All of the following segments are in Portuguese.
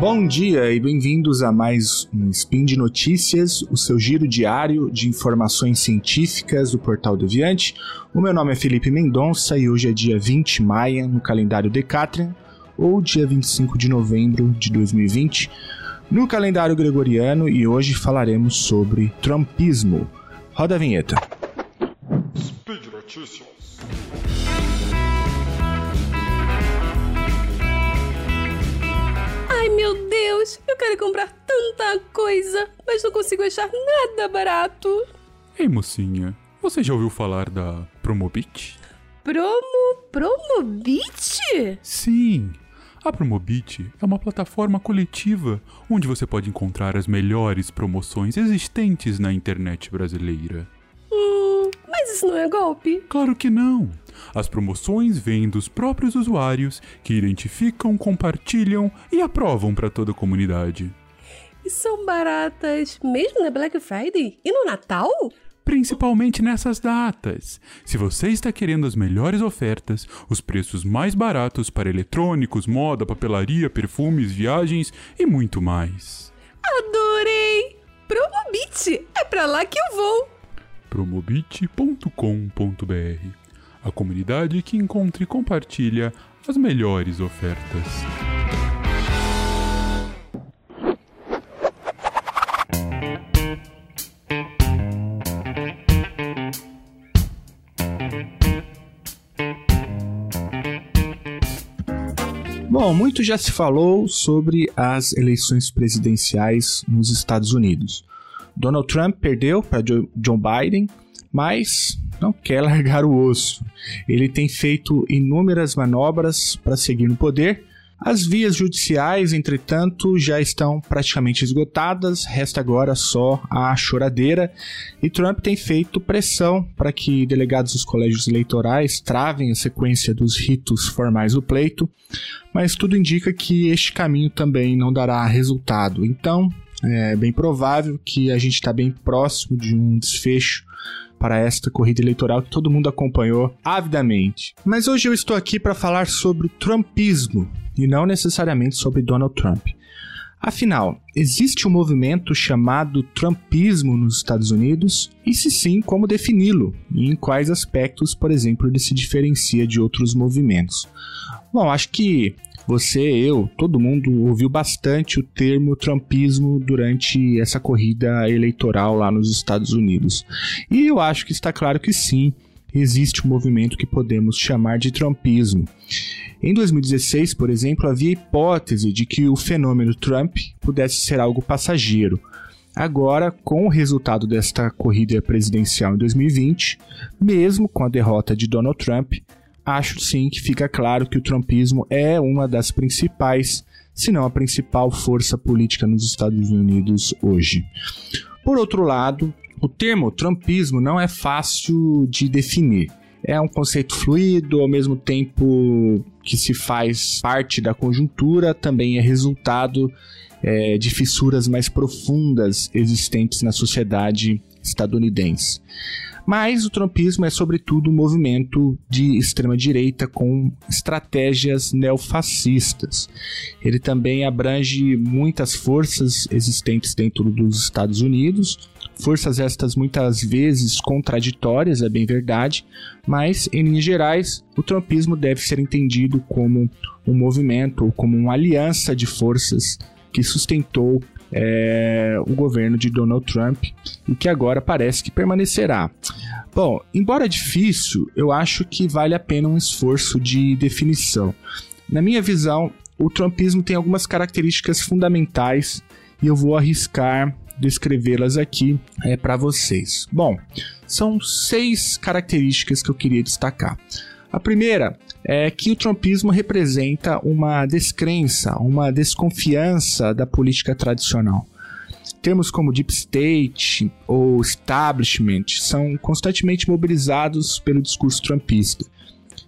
Bom dia e bem-vindos a mais um Spin de Notícias, o seu giro diário de informações científicas do Portal Deviante. O meu nome é Felipe Mendonça e hoje é dia 20 de maio no calendário Decatrian, ou dia 25 de novembro de 2020 no calendário gregoriano e hoje falaremos sobre Trumpismo. Roda a vinheta. Speed Notícias. Ai meu Deus, eu quero comprar tanta coisa, mas não consigo achar nada barato. Ei mocinha, você já ouviu falar da Promobit? Promo. Promobit? Sim, a Promobit é uma plataforma coletiva onde você pode encontrar as melhores promoções existentes na internet brasileira. Mas isso não é golpe? Claro que não. As promoções vêm dos próprios usuários que identificam, compartilham e aprovam para toda a comunidade. E são baratas mesmo na Black Friday e no Natal? principalmente nessas datas. Se você está querendo as melhores ofertas, os preços mais baratos para eletrônicos, moda, papelaria, perfumes, viagens e muito mais. Adorei! Promobit! É para lá que eu vou! promobit.com.br A comunidade que encontra e compartilha as melhores ofertas. Bom, muito já se falou sobre as eleições presidenciais nos Estados Unidos. Donald Trump perdeu para Joe Biden, mas não quer largar o osso. Ele tem feito inúmeras manobras para seguir no poder as vias judiciais, entretanto, já estão praticamente esgotadas, resta agora só a choradeira, e Trump tem feito pressão para que delegados dos colégios eleitorais travem a sequência dos ritos formais do pleito, mas tudo indica que este caminho também não dará resultado. Então, é bem provável que a gente está bem próximo de um desfecho para esta corrida eleitoral que todo mundo acompanhou avidamente. Mas hoje eu estou aqui para falar sobre Trumpismo, e não necessariamente sobre Donald Trump. Afinal, existe um movimento chamado Trumpismo nos Estados Unidos? E se sim, como defini-lo? E em quais aspectos, por exemplo, ele se diferencia de outros movimentos? Bom, acho que você, eu, todo mundo ouviu bastante o termo Trumpismo durante essa corrida eleitoral lá nos Estados Unidos. E eu acho que está claro que sim, existe um movimento que podemos chamar de Trumpismo. Em 2016, por exemplo, havia hipótese de que o fenômeno Trump pudesse ser algo passageiro. Agora, com o resultado desta corrida presidencial em 2020, mesmo com a derrota de Donald Trump, acho sim que fica claro que o trumpismo é uma das principais, se não a principal força política nos Estados Unidos hoje. Por outro lado, o termo trumpismo não é fácil de definir. É um conceito fluido, ao mesmo tempo que se faz parte da conjuntura, também é resultado é, de fissuras mais profundas existentes na sociedade estadunidense. Mas o trumpismo é, sobretudo, um movimento de extrema-direita com estratégias neofascistas. Ele também abrange muitas forças existentes dentro dos Estados Unidos, forças estas muitas vezes contraditórias, é bem verdade, mas em linhas gerais, o trumpismo deve ser entendido como um movimento como uma aliança de forças que sustentou é, o governo de Donald Trump e que agora parece que permanecerá. Bom, embora difícil, eu acho que vale a pena um esforço de definição. Na minha visão, o trumpismo tem algumas características fundamentais e eu vou arriscar descrevê-las aqui é, para vocês. Bom, são seis características que eu queria destacar. A primeira é que o trumpismo representa uma descrença, uma desconfiança da política tradicional. Termos como deep state ou establishment são constantemente mobilizados pelo discurso trumpista.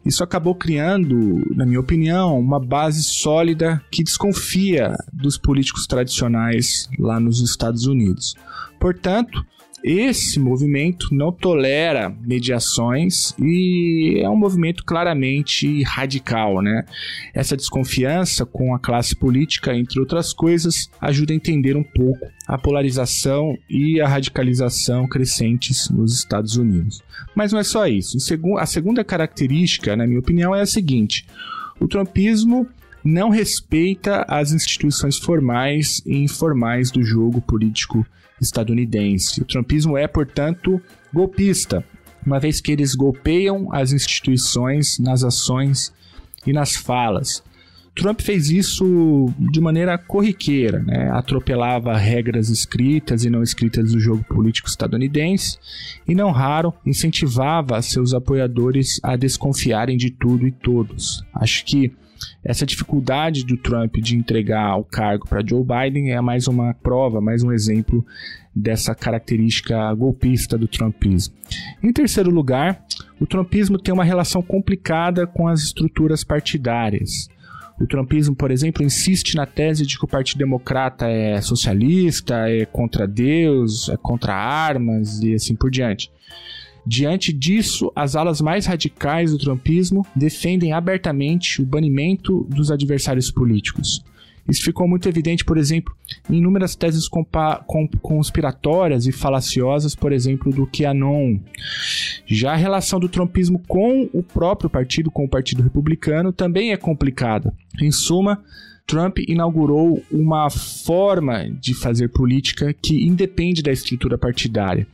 Isso acabou criando, na minha opinião, uma base sólida que desconfia dos políticos tradicionais lá nos Estados Unidos. Portanto, esse movimento não tolera mediações e é um movimento claramente radical, né? Essa desconfiança com a classe política, entre outras coisas, ajuda a entender um pouco a polarização e a radicalização crescentes nos Estados Unidos. Mas não é só isso. A segunda característica, na minha opinião, é a seguinte: o trumpismo não respeita as instituições formais e informais do jogo político estadunidense. O trumpismo é, portanto, golpista, uma vez que eles golpeiam as instituições nas ações e nas falas. Trump fez isso de maneira corriqueira, né? atropelava regras escritas e não escritas do jogo político estadunidense e, não raro, incentivava seus apoiadores a desconfiarem de tudo e todos. Acho que essa dificuldade do Trump de entregar o cargo para Joe Biden é mais uma prova, mais um exemplo dessa característica golpista do trumpismo. Em terceiro lugar, o trumpismo tem uma relação complicada com as estruturas partidárias. O trumpismo, por exemplo, insiste na tese de que o Partido Democrata é socialista, é contra Deus, é contra armas e assim por diante. Diante disso, as alas mais radicais do trumpismo defendem abertamente o banimento dos adversários políticos. Isso ficou muito evidente, por exemplo, em inúmeras teses conspiratórias e falaciosas, por exemplo, do QAnon. Já a relação do trumpismo com o próprio partido, com o Partido Republicano, também é complicada. Em suma, Trump inaugurou uma forma de fazer política que independe da estrutura partidária.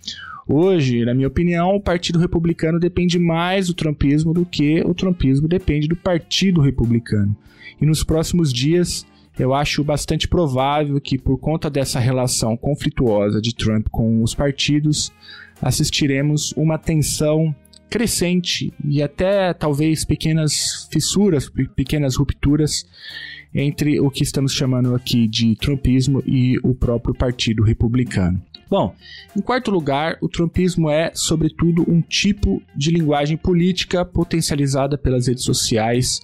Hoje, na minha opinião, o Partido Republicano depende mais do trumpismo do que o trumpismo depende do Partido Republicano. E nos próximos dias, eu acho bastante provável que, por conta dessa relação conflituosa de Trump com os partidos, assistiremos uma tensão crescente e até talvez pequenas fissuras, pequenas rupturas entre o que estamos chamando aqui de trumpismo e o próprio Partido Republicano. Bom, em quarto lugar, o trumpismo é, sobretudo, um tipo de linguagem política potencializada pelas redes sociais.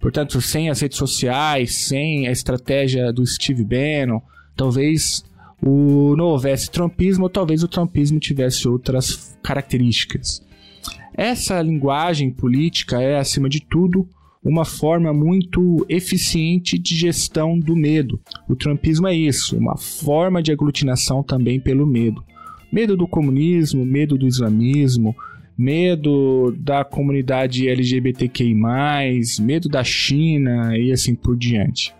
Portanto, sem as redes sociais, sem a estratégia do Steve Bannon, talvez o, não houvesse trumpismo ou talvez o trumpismo tivesse outras características. Essa linguagem política é, acima de tudo, uma forma muito eficiente de gestão do medo. O trumpismo é isso, uma forma de aglutinação também pelo medo. Medo do comunismo, medo do islamismo, medo da comunidade LGBTQI, medo da China e assim por diante.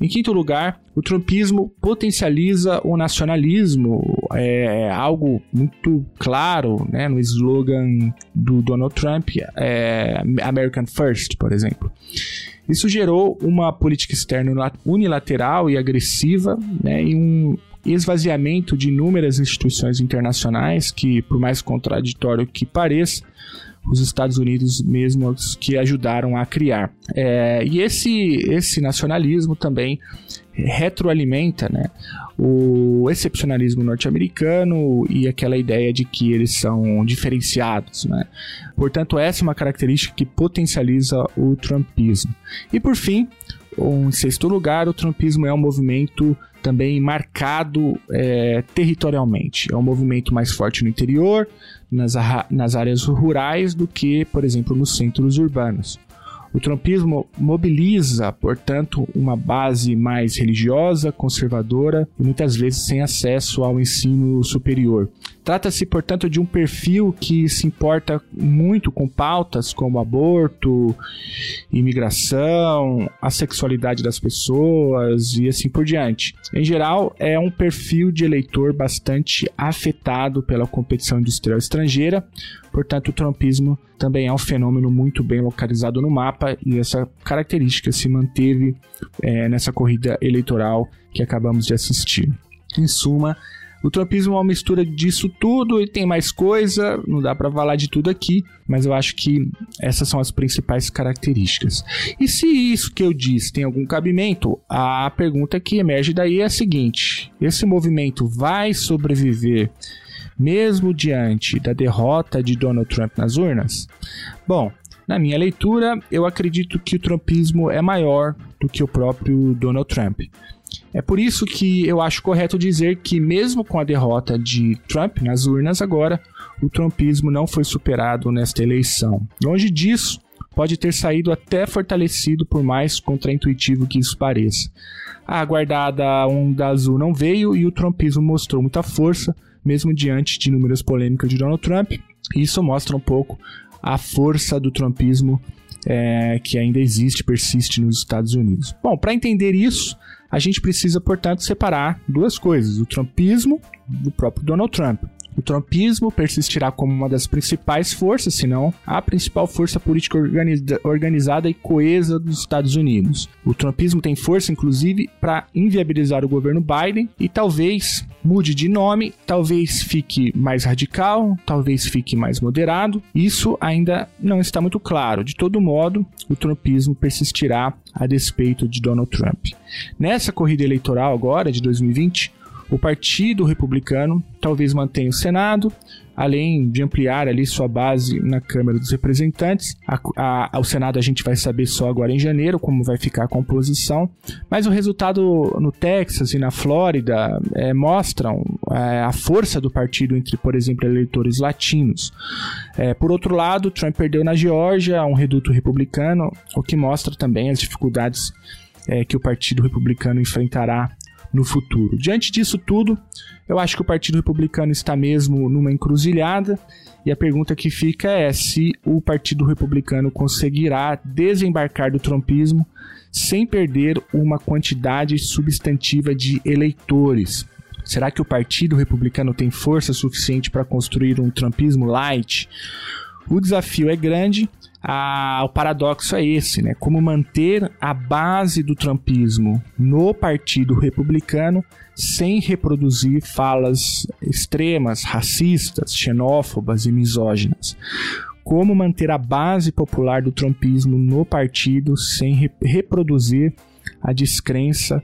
Em quinto lugar, o trumpismo potencializa o nacionalismo, é, é algo muito claro né, no slogan do Donald Trump, é, American First, por exemplo. Isso gerou uma política externa unilateral e agressiva né, e um esvaziamento de inúmeras instituições internacionais que, por mais contraditório que pareça, os Estados Unidos mesmos que ajudaram a criar. É, e esse, esse nacionalismo também retroalimenta né, o excepcionalismo norte-americano e aquela ideia de que eles são diferenciados. Né? Portanto, essa é uma característica que potencializa o trumpismo. E por fim, em sexto lugar, o trumpismo é um movimento também marcado é, territorialmente. É um movimento mais forte no interior, nas, nas áreas rurais, do que, por exemplo, nos centros urbanos. O trumpismo mobiliza, portanto, uma base mais religiosa, conservadora e muitas vezes sem acesso ao ensino superior. Trata-se, portanto, de um perfil que se importa muito com pautas como aborto, imigração, a sexualidade das pessoas e assim por diante. Em geral, é um perfil de eleitor bastante afetado pela competição industrial estrangeira, portanto, o trumpismo também é um fenômeno muito bem localizado no mapa e essa característica se manteve é, nessa corrida eleitoral que acabamos de assistir. Em suma, o trumpismo é uma mistura disso tudo e tem mais coisa, não dá para falar de tudo aqui, mas eu acho que essas são as principais características. E se isso que eu disse tem algum cabimento, a pergunta que emerge daí é a seguinte: esse movimento vai sobreviver mesmo diante da derrota de Donald Trump nas urnas? Bom, na minha leitura, eu acredito que o trumpismo é maior do que o próprio Donald Trump. É por isso que eu acho correto dizer que, mesmo com a derrota de Trump nas urnas agora, o trumpismo não foi superado nesta eleição. Longe disso, pode ter saído até fortalecido, por mais contraintuitivo que isso pareça. A aguardada onda azul não veio e o trumpismo mostrou muita força, mesmo diante de inúmeras polêmicas de Donald Trump. Isso mostra um pouco a força do trumpismo é, que ainda existe, persiste nos Estados Unidos. Bom, para entender isso, a gente precisa, portanto, separar duas coisas: o trumpismo do próprio Donald Trump. O trumpismo persistirá como uma das principais forças, se não a principal força política organiza organizada e coesa dos Estados Unidos. O trumpismo tem força, inclusive, para inviabilizar o governo Biden e talvez mude de nome, talvez fique mais radical, talvez fique mais moderado. Isso ainda não está muito claro. De todo modo, o trumpismo persistirá a despeito de Donald Trump. Nessa corrida eleitoral agora de 2020, o Partido Republicano talvez mantenha o Senado, além de ampliar ali sua base na Câmara dos Representantes. A, a, o Senado a gente vai saber só agora em janeiro como vai ficar a composição, mas o resultado no Texas e na Flórida é, mostram é, a força do partido entre, por exemplo, eleitores latinos. É, por outro lado, Trump perdeu na Geórgia, um reduto republicano, o que mostra também as dificuldades é, que o Partido Republicano enfrentará no futuro. Diante disso tudo, eu acho que o Partido Republicano está mesmo numa encruzilhada e a pergunta que fica é se o Partido Republicano conseguirá desembarcar do trumpismo sem perder uma quantidade substantiva de eleitores. Será que o Partido Republicano tem força suficiente para construir um trumpismo light? O desafio é grande a, o paradoxo é esse, né? Como manter a base do trumpismo no Partido Republicano sem reproduzir falas extremas, racistas, xenófobas e misóginas. Como manter a base popular do trumpismo no partido sem re reproduzir a descrença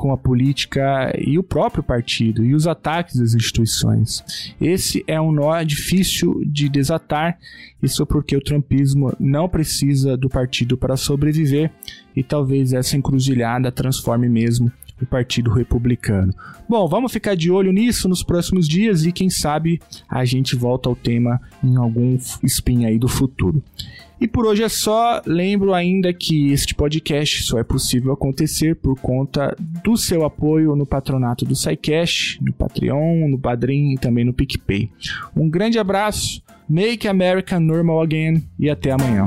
com a política e o próprio partido e os ataques às instituições. Esse é um nó difícil de desatar, isso porque o trumpismo não precisa do partido para sobreviver e talvez essa encruzilhada transforme mesmo o Partido Republicano. Bom, vamos ficar de olho nisso nos próximos dias e quem sabe a gente volta ao tema em algum spin aí do futuro. E por hoje é só. Lembro ainda que este podcast só é possível acontecer por conta do seu apoio no patronato do SciCash, no Patreon, no Padrim e também no PicPay. Um grande abraço, make America normal again e até amanhã.